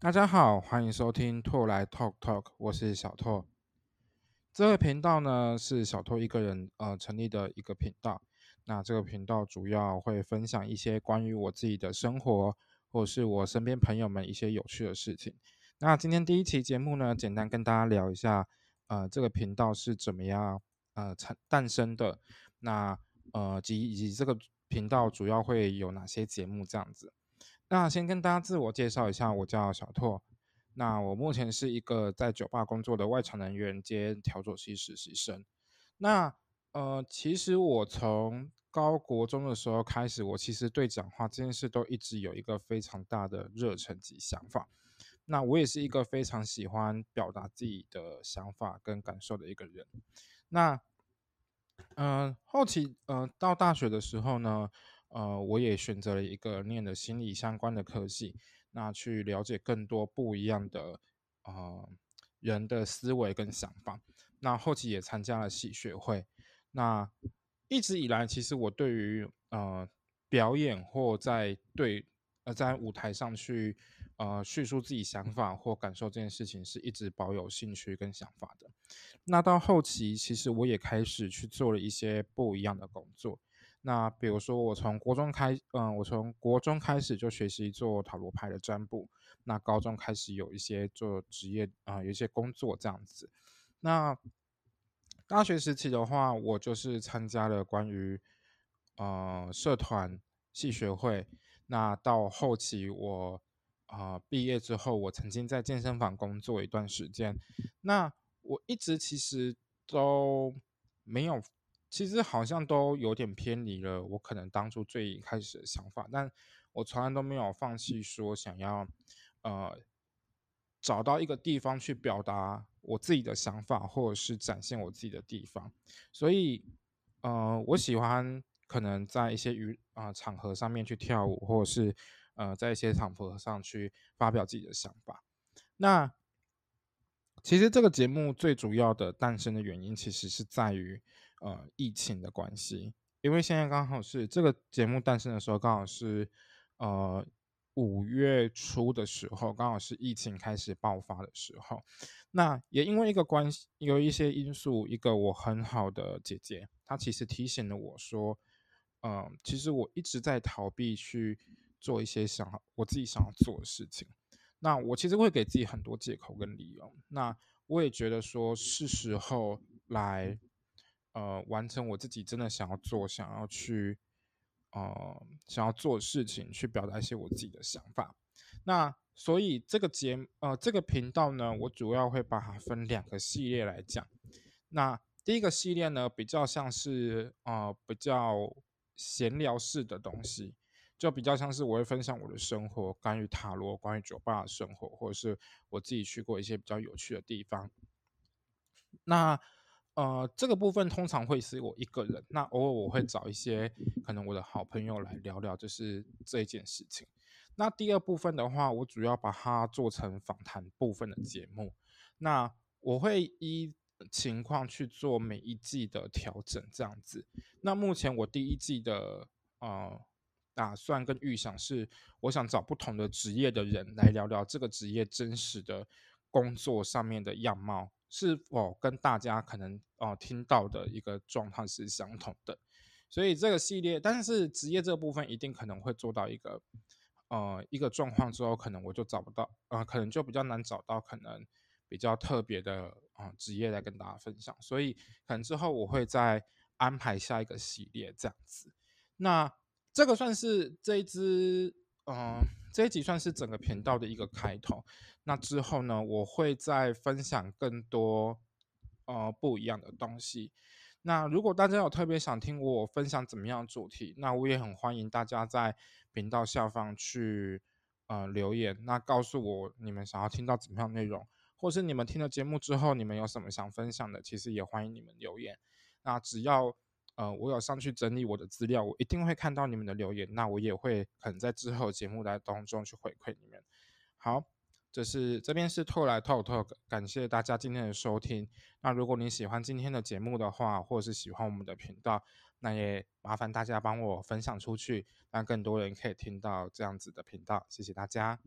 大家好，欢迎收听拓来 Talk Talk，我是小拓。这个频道呢是小拓一个人呃成立的一个频道。那这个频道主要会分享一些关于我自己的生活，或是我身边朋友们一些有趣的事情。那今天第一期节目呢，简单跟大家聊一下，呃，这个频道是怎么样呃产诞生的。那呃及以及这个频道主要会有哪些节目这样子。那先跟大家自我介绍一下，我叫小拓。那我目前是一个在酒吧工作的外场人员兼调酒师实习生。那呃，其实我从高国中的时候开始，我其实对讲话这件事都一直有一个非常大的热忱及想法。那我也是一个非常喜欢表达自己的想法跟感受的一个人。那嗯，后期呃到大学的时候呢，呃，我也选择了一个念的心理相关的科系，那去了解更多不一样的呃人的思维跟想法。那后期也参加了戏学会。那一直以来，其实我对于呃表演或在对呃在舞台上去。呃，叙述自己想法或感受这件事情，是一直保有兴趣跟想法的。那到后期，其实我也开始去做了一些不一样的工作。那比如说，我从国中开，嗯，我从国中开始就学习做塔罗牌的占卜。那高中开始有一些做职业啊，有一些工作这样子。那大学时期的话，我就是参加了关于呃社团系学会。那到后期我。啊，毕业之后，我曾经在健身房工作一段时间。那我一直其实都没有，其实好像都有点偏离了我可能当初最开始的想法。但我从来都没有放弃说想要，呃，找到一个地方去表达我自己的想法，或者是展现我自己的地方。所以，呃，我喜欢可能在一些娱啊场合上面去跳舞，或者是。呃，在一些场合上去发表自己的想法。那其实这个节目最主要的诞生的原因，其实是在于呃疫情的关系。因为现在刚好是这个节目诞生的时候，刚好是呃五月初的时候，刚好是疫情开始爆发的时候。那也因为一个关系，有一些因素，一个我很好的姐姐，她其实提醒了我说，嗯，其实我一直在逃避去。做一些想我自己想要做的事情，那我其实会给自己很多借口跟理由。那我也觉得说是时候来，呃，完成我自己真的想要做、想要去，呃，想要做的事情，去表达一些我自己的想法。那所以这个节呃这个频道呢，我主要会把它分两个系列来讲。那第一个系列呢，比较像是呃比较闲聊式的东西。就比较像是我会分享我的生活，关于塔罗，关于酒吧的生活，或者是我自己去过一些比较有趣的地方。那呃，这个部分通常会是我一个人，那偶尔我会找一些可能我的好朋友来聊聊，就是这件事情。那第二部分的话，我主要把它做成访谈部分的节目。那我会依情况去做每一季的调整，这样子。那目前我第一季的呃。打算跟预想是，我想找不同的职业的人来聊聊这个职业真实的工作上面的样貌，是否跟大家可能哦听到的一个状况是相同的。所以这个系列，但是职业这部分一定可能会做到一个呃一个状况之后，可能我就找不到，呃，可能就比较难找到可能比较特别的啊职业来跟大家分享。所以可能之后我会再安排下一个系列这样子。那。这个算是这一支，嗯，这一集算是整个频道的一个开头。那之后呢，我会再分享更多，呃，不一样的东西。那如果大家有特别想听我分享怎么样主题，那我也很欢迎大家在频道下方去，呃，留言，那告诉我你们想要听到怎么样内容，或是你们听了节目之后，你们有什么想分享的，其实也欢迎你们留言。那只要。呃，我有上去整理我的资料，我一定会看到你们的留言，那我也会可能在之后节目来当中去回馈你们。好，这是这边是透来透透，感谢大家今天的收听。那如果你喜欢今天的节目的话，或者是喜欢我们的频道，那也麻烦大家帮我分享出去，让更多人可以听到这样子的频道。谢谢大家。